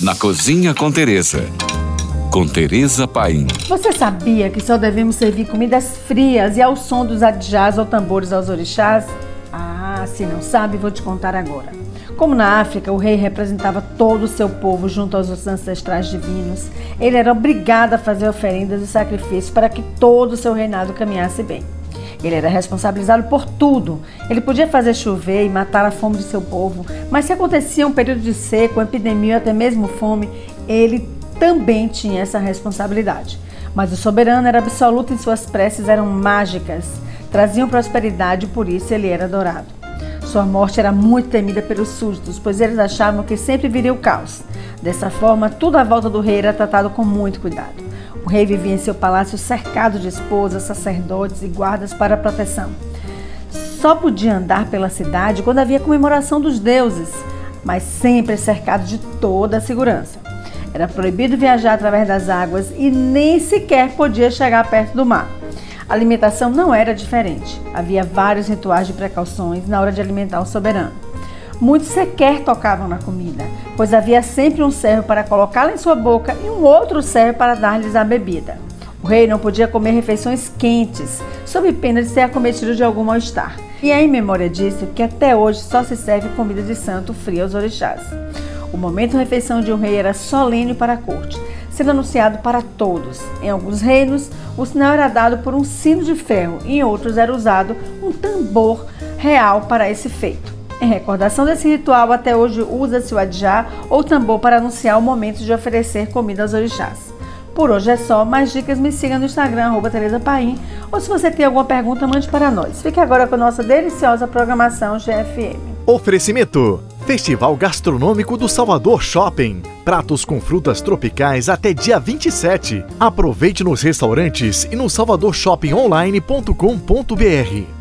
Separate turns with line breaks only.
na Cozinha com Teresa. Com Teresa Paim.
Você sabia que só devemos servir comidas frias e ao som dos adjás ou tambores aos orixás? Ah, se não sabe, vou te contar agora. Como na África o rei representava todo o seu povo junto aos ancestrais divinos, ele era obrigado a fazer oferendas e sacrifícios para que todo o seu reinado caminhasse bem. Ele era responsabilizado por tudo. Ele podia fazer chover e matar a fome de seu povo, mas se acontecia um período de seca, epidemia ou até mesmo fome, ele também tinha essa responsabilidade. Mas o soberano era absoluto e suas preces eram mágicas, traziam prosperidade e por isso ele era adorado. Sua morte era muito temida pelos súditos, pois eles achavam que sempre viria o caos. Dessa forma, tudo à volta do rei era tratado com muito cuidado. O rei vivia em seu palácio cercado de esposas, sacerdotes e guardas para proteção. Só podia andar pela cidade quando havia comemoração dos deuses, mas sempre cercado de toda a segurança. Era proibido viajar através das águas e nem sequer podia chegar perto do mar. A alimentação não era diferente. Havia vários rituais de precauções na hora de alimentar o soberano. Muitos sequer tocavam na comida, pois havia sempre um servo para colocá-la em sua boca e um outro servo para dar-lhes a bebida. O rei não podia comer refeições quentes, sob pena de ser acometido de algum mal-estar. E é em memória disso que até hoje só se serve comida de santo fria aos orixás. O momento de refeição de um rei era solene para a corte, sendo anunciado para todos. Em alguns reinos, o sinal era dado por um sino de ferro, e em outros era usado um tambor real para esse feito. Em recordação desse ritual, até hoje usa-se o adjá ou tambor para anunciar o momento de oferecer comida aos orixás. Por hoje é só, mais dicas me siga no Instagram, arroba Tereza Paim, ou se você tem alguma pergunta, mande para nós. Fique agora com a nossa deliciosa programação GFM.
Oferecimento Festival Gastronômico do Salvador Shopping. Pratos com frutas tropicais até dia 27. Aproveite nos restaurantes e no salvadorshoppingonline.com.br.